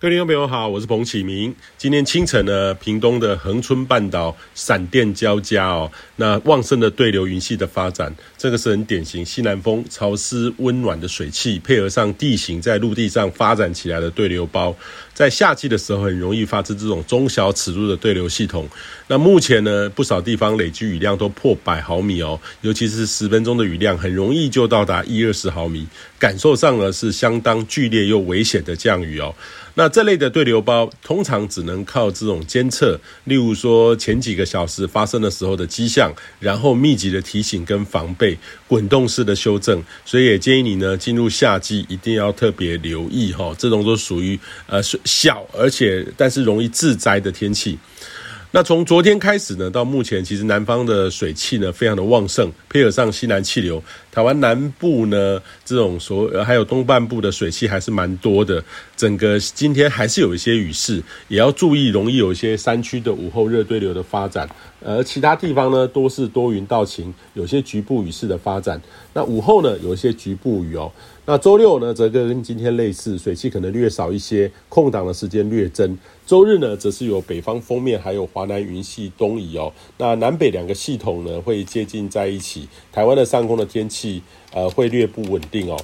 各位听众朋友好，我是彭启明。今天清晨呢，屏东的恒春半岛闪电交加哦，那旺盛的对流云系的发展，这个是很典型西南风潮湿温暖的水汽，配合上地形在陆地上发展起来的对流包，在夏季的时候很容易发生这种中小尺度的对流系统。那目前呢，不少地方累积雨量都破百毫米哦，尤其是十分钟的雨量，很容易就到达一二十毫米，感受上呢是相当剧烈又危险的降雨哦。那这类的对流包通常只能靠这种监测，例如说前几个小时发生的时候的迹象，然后密集的提醒跟防备，滚动式的修正。所以也建议你呢，进入夏季一定要特别留意哈，这种都属于呃小而且但是容易致灾的天气。那从昨天开始呢，到目前，其实南方的水汽呢非常的旺盛，配合上西南气流，台湾南部呢这种所还有东半部的水汽还是蛮多的。整个今天还是有一些雨势，也要注意容易有一些山区的午后热对流的发展。而其他地方呢都是多云到晴，有些局部雨势的发展。那午后呢有一些局部雨哦。那周六呢，则跟今天类似，水汽可能略少一些，空档的时间略增。周日呢，则是有北方锋面还有华华南云系东移哦。那南北两个系统呢，会接近在一起，台湾的上空的天气呃会略不稳定哦。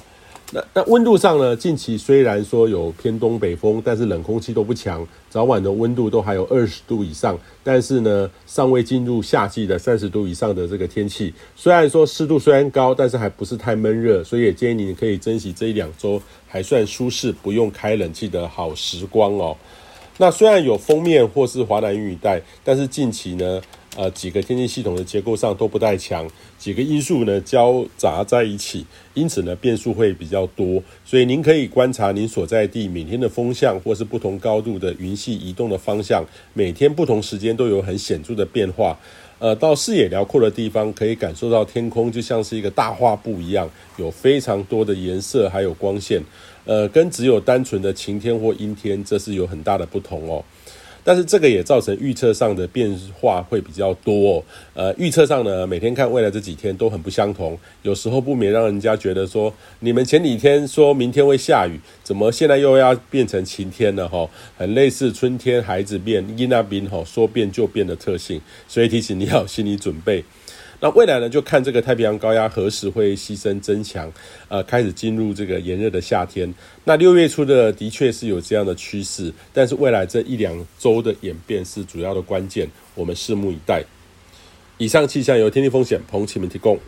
那那温度上呢？近期虽然说有偏东北风，但是冷空气都不强，早晚的温度都还有二十度以上。但是呢，尚未进入夏季的三十度以上的这个天气。虽然说湿度虽然高，但是还不是太闷热，所以也建议你可以珍惜这一两周还算舒适、不用开冷气的好时光哦。那虽然有封面或是华南云雨带，但是近期呢，呃，几个天气系统的结构上都不太强，几个因素呢交杂在一起，因此呢变数会比较多。所以您可以观察您所在地每天的风向，或是不同高度的云系移动的方向，每天不同时间都有很显著的变化。呃，到视野辽阔的地方，可以感受到天空就像是一个大画布一样，有非常多的颜色，还有光线。呃，跟只有单纯的晴天或阴天，这是有很大的不同哦。但是这个也造成预测上的变化会比较多。呃，预测上呢，每天看未来这几天都很不相同，有时候不免让人家觉得说，你们前几天说明天会下雨，怎么现在又要变成晴天了？哈，很类似春天孩子变，伊那边哈说变就变的特性，所以提醒你要有心理准备。那未来呢，就看这个太平洋高压何时会牺牲增强，呃，开始进入这个炎热的夏天。那六月初的的确是有这样的趋势，但是未来这一两周的演变是主要的关键，我们拭目以待。以上气象由天地风险彭启明提供。